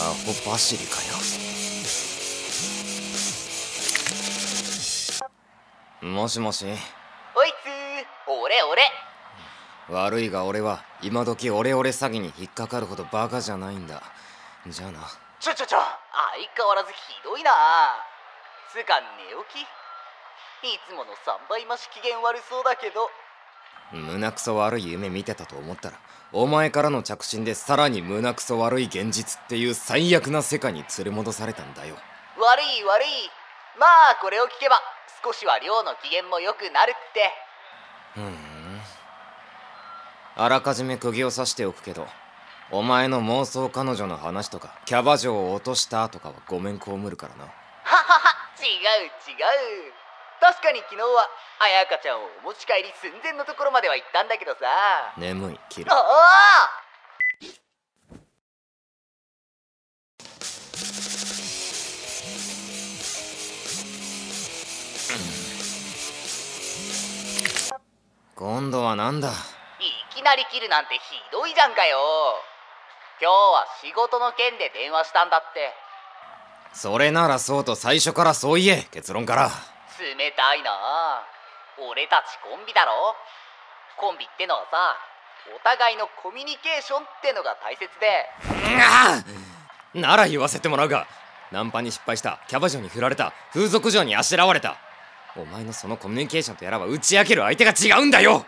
アホ走りかよ。もしもし。おいつー。俺俺。悪いが俺は今時オレオレ詐欺に引っかかるほどバカじゃないんだ。じゃあな。ちょちょちょ。相変わらずひどいなつうか寝起き。いつもの3倍増し機嫌悪そうだけど胸くそ悪い夢見てたと思ったらお前からの着信でさらに胸くそ悪い現実っていう最悪な世界に連れ戻されたんだよ。悪い悪い。まあこれを聞けば少しは寮の機嫌も良くなるって。ふん。あらかじめ釘を刺しておくけどお前の妄想彼女の話とかキャバ嬢を落としたとかはごめん被るからな。ははは違う違う確かに昨日は彩香ちゃんをお持ち帰り寸前のところまでは行ったんだけどさ。眠いキルああ今度はなんだ？いきなり切るなんてひどいじゃんかよ。今日は仕事の件で電話したんだって。それならそうと最初からそう言え結論から冷たいな。俺たちコンビだろ。コンビってのはさお互いのコミュニケーションってのが大切で。なら言わせてもらうが。ナンパに失敗したキャバ嬢に振られた風俗嬢にあしらわれた。お前のそのコミュニケーションとやらは打ち明ける相手が違うんだよ。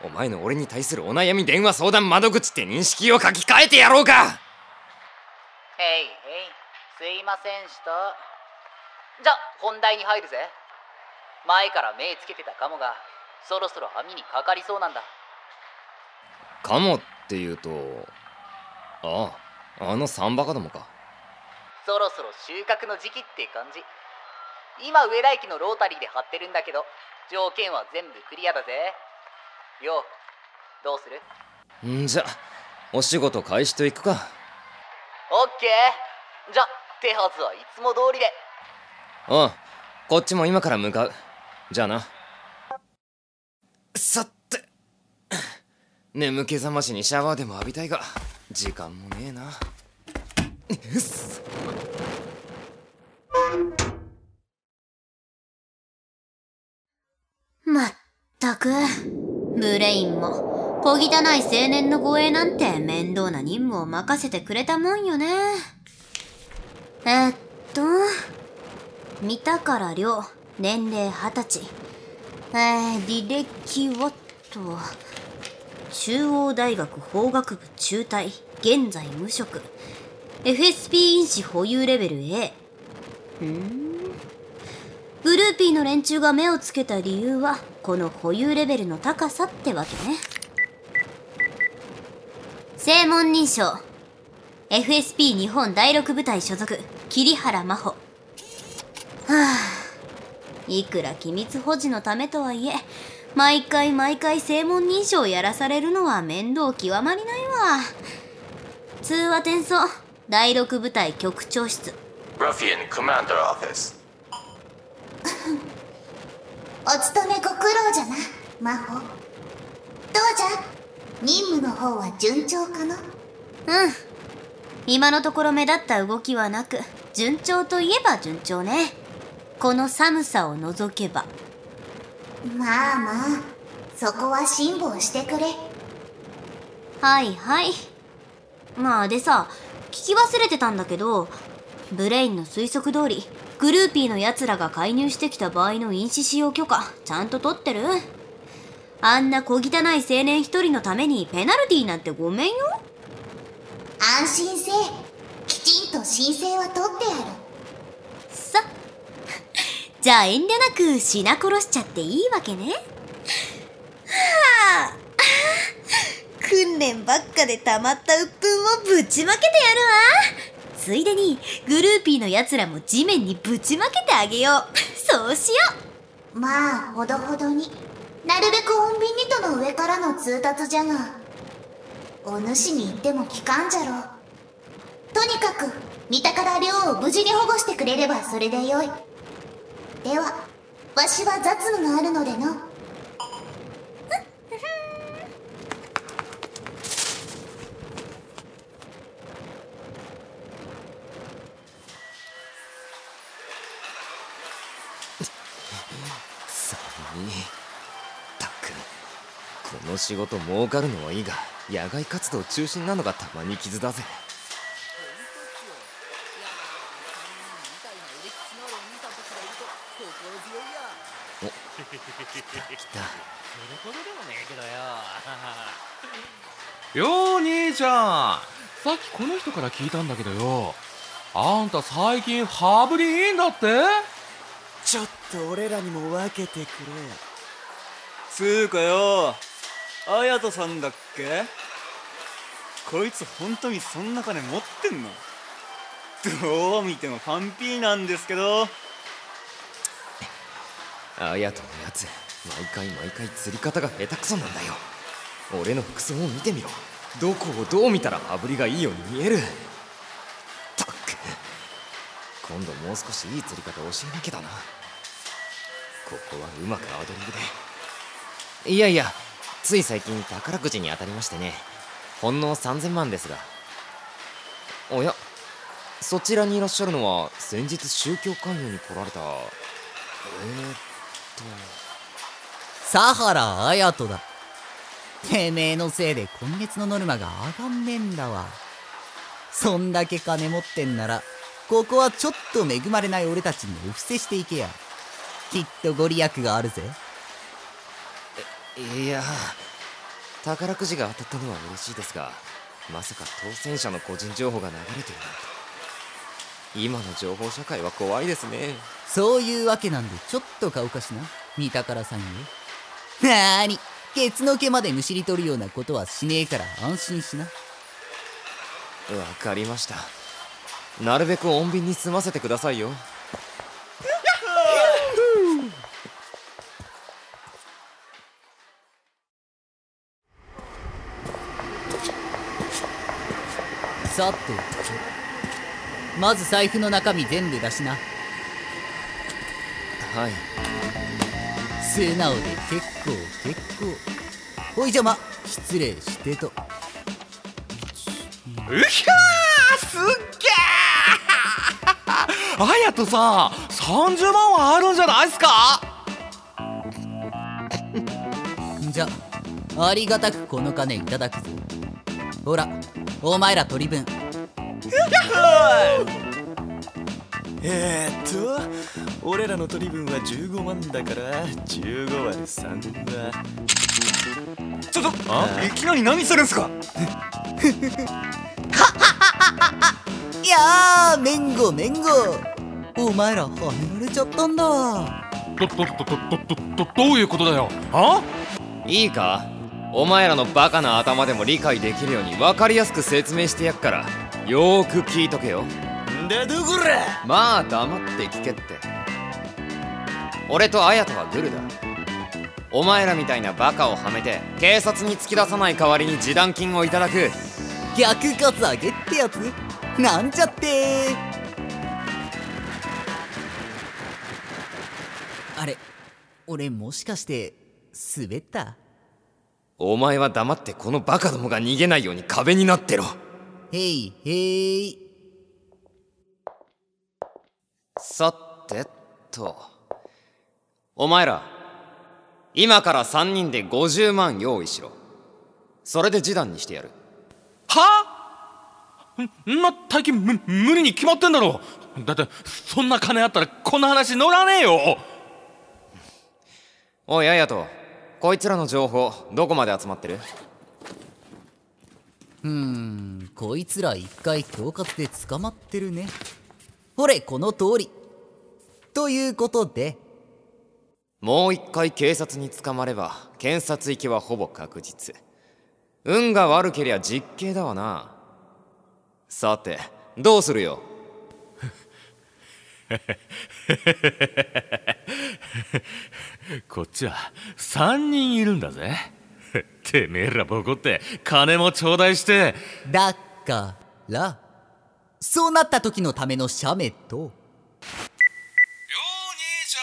お前の俺に対するお悩み電話相談窓口って認識を書き換えてやろうかへいへいすいませんしたじゃ本題に入るぜ前から目つけてたカモがそろそろ網にかかりそうなんだ。かもっていうとあああのサンバカどもか。そろそろ収穫の時期って感じ。今上田駅のロータリーで張ってるんだけど条件は全部クリアだぜ。ようどうする？んじゃお仕事開始といくか。オッケー。じゃ手はずはいつも通りで。おうこっちも今から向かうじゃあな。さて。眠気覚ましにシャワーでも浴びたいが時間もねえな。まったく。ブレインも。小汚い青年の護衛なんて面倒な任務を任せてくれたもんよね。えっと。見たから量。年齢二十歳。えー、履歴はと。中央大学法学部中退。現在無職。FSP 因子保有レベル A うーん。グルーピーの連中が目をつけた理由はこの保有レベルの高さってわけね。正門認証。FSP 日本第六部隊所属桐原真帆。はあいくら機密保持のためとはいえ毎回毎回正門認証やらされるのは面倒極まりないわ。通話転送第六部隊局長室。Ruffian Commander Office. お勤めご苦労じゃな魔法どうじゃ？任務の方は順調かの？うん。今のところ目立った動きはなく順調といえば順調ねこの寒さを除けば。まあまあそこは辛抱してくれ。はいはい。まあでさ聞き忘れてたんだけどブレインの推測通りグルーピーの奴らが介入してきた場合の飲酒使用許可ちゃんと取ってる？あんな小汚い青年一人のためにペナルティーなんてごめんよ。安心せえ。きちんと申請は取ってやる。さじゃあ遠慮なく品殺しちゃっていいわけね。はあ。訓練ばっかで溜まった鬱憤をぶちまけてやるわ。ついでにグルーピーの奴らも地面にぶちまけてあげよう。そうしよまあほどほどに。なるべく穏便にとの上からの通達じゃが。お主に言っても聞かんじゃろ。うとにかく三田から寮を無事に保護してくれればそれでよいではわしは雑務があるのでのたくこの仕事儲かるのはいいが野外活動中心なのがたまに傷だぜ。ちゃん。さっきこの人から聞いたんだけどよ。あんた最近羽振りいいんだって？ちょっと俺らにも分けてくれ。つうかよ綾人さんだっけ？こいつ本当にそんな金持ってんの？どう見てもファンピーなんですけど。あやとのやつ毎回毎回釣り方が下手くそなんだよ。俺の服装を見てみろどこをどう見たら羽振りがいいように見える。たっく。今度もう少しいい釣り方教えなきゃだな。ここはうまくアドリブで。いやいやつい最近宝くじに当たりましてね。ほんの3000万ですが。おやそちらにいらっしゃるのは先日宗教勧誘に来られた。えー、っと。サハラ綾人だてめえのせいで今月のノルマが上がんねえんだわ。そんだけ金持ってんならここはちょっと恵まれない俺たちにお布施していけや。きっとご利益があるぜ。いや宝くじが当たったのは嬉しいですがまさか当選者の個人情報が流れてるなんて。今の情報社会は怖いですね。そういうわけなんでちょっと顔かしな。三宝さんよ。なーにケツの毛までむしり取るようなことはしねえから安心しな。わかりました。なるべく穏便に済ませてくださいよ。さてまず財布の中身全部出しな。はい素直で結構結構。ほいじゃま失礼してと。うひゃーすっげー。綾人さん30万はあるんじゃないっすか？じゃありがたくこの金いただくぞ。ほらお前ら取り分。えー、っと俺らの取り分は15万だから15割3だ。ちょっといきなり何するんすか？いやーめんごめんごお前らはめられちゃったんだどどどどどどういうことだよはいいかお前らのバカな頭でも理解できるように分かりやすく説明してやっからよーく聞いとけよだどこらまあ黙って聞けって俺と綾人はグルだ。お前らみたいなバカをはめて警察に突き出さない代わりに示談金をいただく。逆カツアゲってやつ？なんちゃって。あれ俺もしかして滑った？お前は黙ってこのバカどもが逃げないように壁になってろ。へいへいさてとお前ら今から3人で50万用意しろ。それで示談にしてやる。は？ん？な大金む無理に決まってんだろだってそんな金あったらこんな話乗らねえよ。おい綾人こいつらの情報どこまで集まってる？うーんこいつら一回恐喝で捕まってるね。ほれこの通り。ということでもう一回警察に捕まれば検察行きはほぼ確実。運が悪けりゃ実刑だわな。さてどうするよ？こっちは3人いるんだぜ。てめえらボコって金も頂戴して。だからそうなった時のための写メとよう兄ちゃん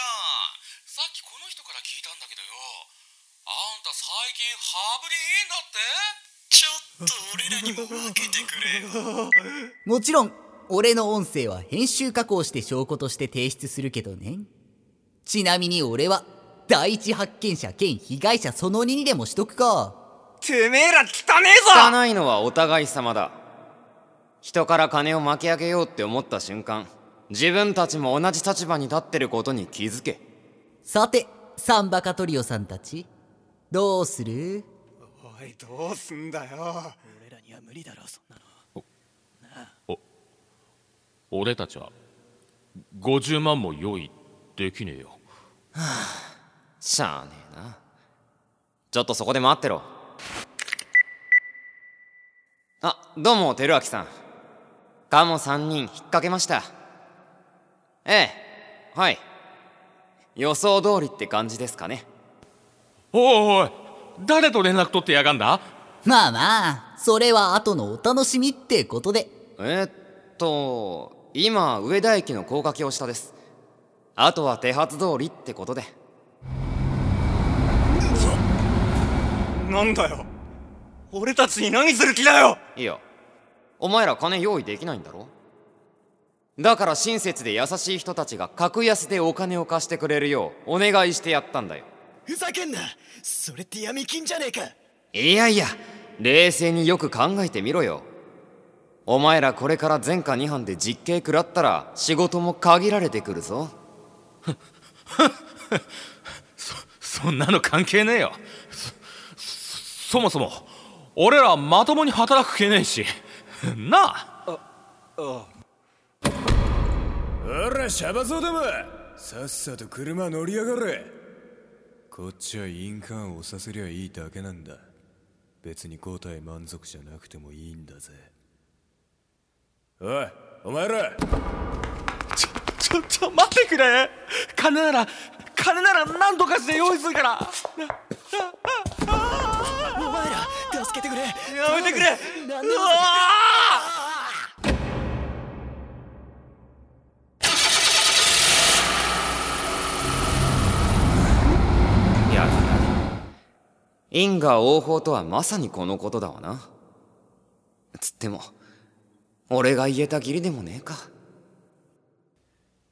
さっきこの人から聞いたんだけどよあんた最近羽振りいいんだってちょっと俺らにも分けてくれよもちろん俺の音声は編集加工して証拠として提出するけどね。ちなみに俺は第一発見者兼被害者その2にでもしとくか。てめえら汚ねえぞ！汚いのはお互い様だ。人から金を巻き上げようって思った瞬間自分たちも同じ立場に立ってることに気づけ。さてサンバカトリオさんたちどうする？どうすんだよ。俺たちは50万も用意できねえよ。しゃあねえな。ちょっとそこで待ってろ。あどうも照明さん。カモ3人引っ掛けました。ええはい。予想通りって感じですかね。おいおい誰と連絡取ってやがんだ？まあまあそれは後のお楽しみってことで。えーっと今上田駅の高架橋下です。あとは手はず通りってことで。なんだよ。俺たちに何する気だよ。いやお前ら金用意できないんだろ？だから親切で優しい人たちが格安でお金を貸してくれるようお願いしてやったんだよふざけんな。それって闇金じゃねえか。いやいや冷静によく考えてみろよ。お前らこれから前科2犯で実刑食らったら仕事も限られてくるぞ。そんなの関係ねえよ。そそもそも俺らまともに働く気ねえし。なあ。ほらシャバ僧ども。さっさと車乗りやがれこっちは印鑑を押させりゃいいだけなんだ。別に答え満足じゃなくてもいいんだぜ。おいお前ら。ちょちょ待ってくれ。金なら金なら何とかして用意するから。お前ら助けてくれ。やめてくれ。何で因果応報とはまさにこのことだわな。つっても俺が言えた義理でもねえか。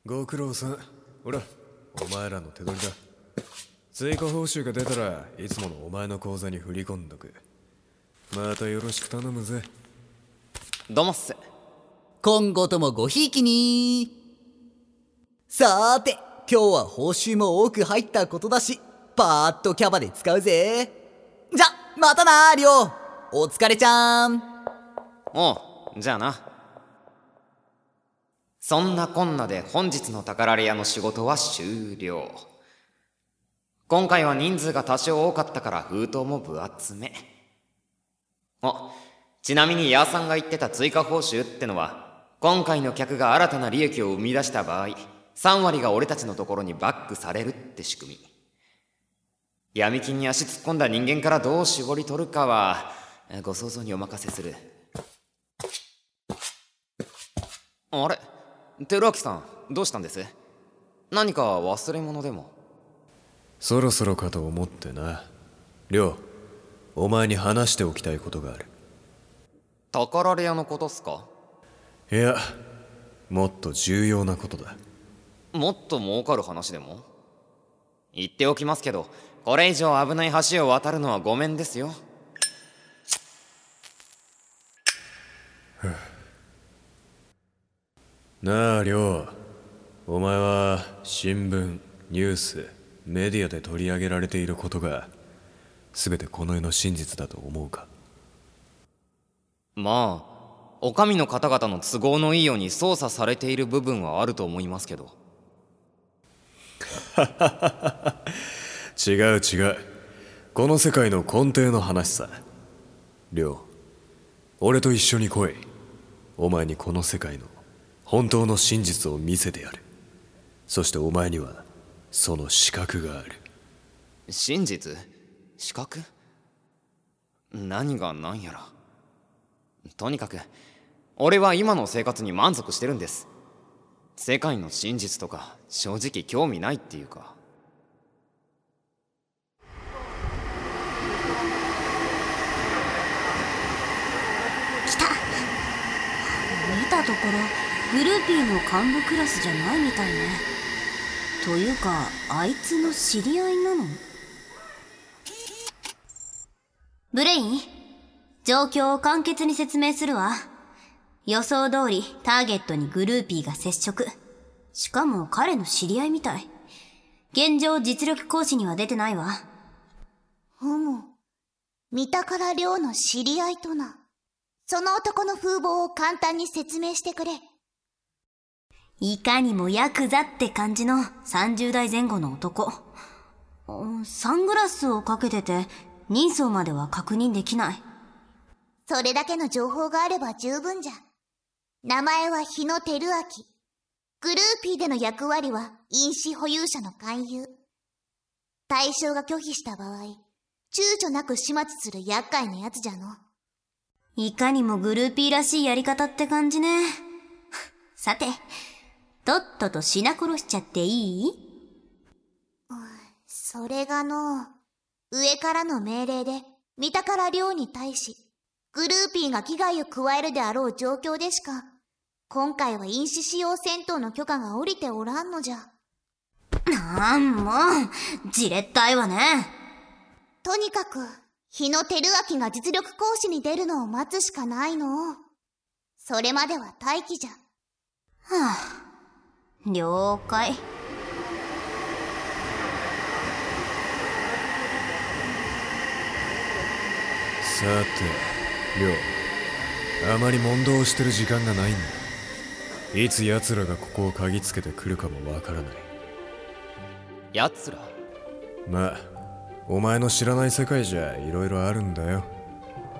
ご苦労さん。ほらお前らの手取りだ。追加報酬が出たらいつものお前の口座に振り込んどく。またよろしく頼むぜ。どうもっす今後ともごひいきにさーて今日は報酬も多く入ったことだしパーッとキャバで使うぜじゃまたなりょうお疲れちゃーん。おうじゃあな。そんなこんなで本日の宝レアの仕事は終了。今回は人数が多少多かったから封筒も分厚め。あちなみにヤーさんが言ってた追加報酬ってのは今回の客が新たな利益を生み出した場合3割が俺たちのところにバックされるって仕組み。闇金に足突っ込んだ人間からどう絞り取るかはえご想像にお任せする。あれ？照明さんどうしたんです？何か忘れ物でも？そろそろかと思ってな。亮お前に話しておきたいことがある。宝レアのことっすか？いやもっと重要なことだ。もっと儲かる話でも？言っておきますけどこれ以上危ない橋を渡るのはごめんですよ。なあ亮。お前は新聞ニュースメディアで取り上げられていることが全てこの世の真実だと思うか？まあお上の方々の都合のいいように操作されている部分はあると思いますけど 違う違う。この世界の根底の話さ。亮俺と一緒に来い。お前にこの世界の本当の真実を見せてやる。そしてお前にはその資格がある。真実？資格？何が何やら。とにかく俺は今の生活に満足してるんです。世界の真実とか正直興味ないっていうか来た見たところグルーピーの幹部クラスじゃないみたいね。というかあいつの知り合いなの？ブレイン状況を簡潔に説明するわ。予想通りターゲットにグルーピーが接触。しかも彼の知り合いみたい。現状実力行使には出てないわ。ふむ三宝亮の知り合いとな。その男の風貌を簡単に説明してくれいかにもヤクザって感じの30代前後の男。サングラスをかけてて人相までは確認できない。それだけの情報があれば十分じゃ。名前は日野照明。グルーピーでの役割は飲酒保有者の勧誘。対象が拒否した場合、躊躇なく始末する厄介なやつじゃの。いかにもグルーピーらしいやり方って感じね。さて、とっとと品殺しちゃっていい？それがの、上からの命令で、三宝亮に対し、グルーピーが危害を加えるであろう状況でしか、今回は飲酒使用戦闘の許可が下りておらんのじゃ。なんもう、じれったいわね。とにかく、日野照明が実力行使に出るのを待つしかないの。それまでは待機じゃ。はあ。了解さて亮あまり問答してる時間がないんだいつ奴らがここを嗅ぎつけてくるかもわからない奴ら？まあお前の知らない世界じゃいろいろあるんだよ。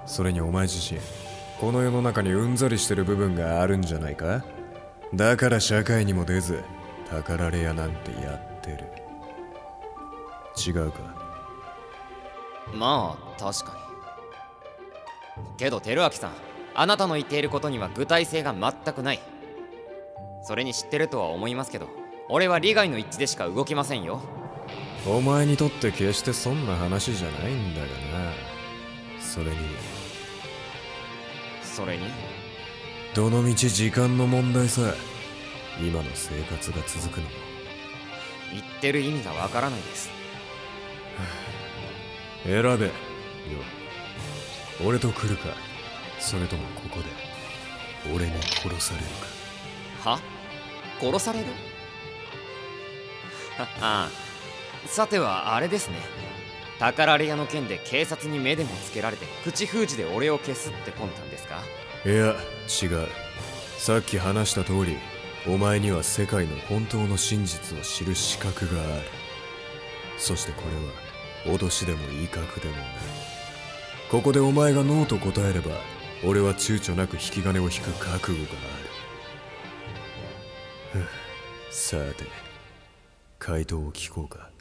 それにお前自身この世の中にうんざりしてる部分があるんじゃないか？だから社会にも出ず宝レアなんてやってる。違うか？まあ確かに。けど照明さんあなたの言っていることには具体性が全くない。それに知ってるとは思いますけど俺は利害の一致でしか動きませんよ。お前にとって決してそんな話じゃないんだがな。それに。それに？どのみち時間の問題さ今の生活が続くのも。言ってる意味がわからないです。選べ。よ。俺と来るか。それともここで。俺に殺されるか。は？殺される？ははさてはあれですね。宝レアの件で警察に目でもつけられて口封じで俺を消すって魂胆ですか？いや違う。さっき話した通りお前には世界の本当の真実を知る資格がある。そしてこれは脅しでも威嚇でもない。ここでお前がノーと答えれば俺は躊躇なく引き金を引く覚悟がある。さて回答を聞こうか。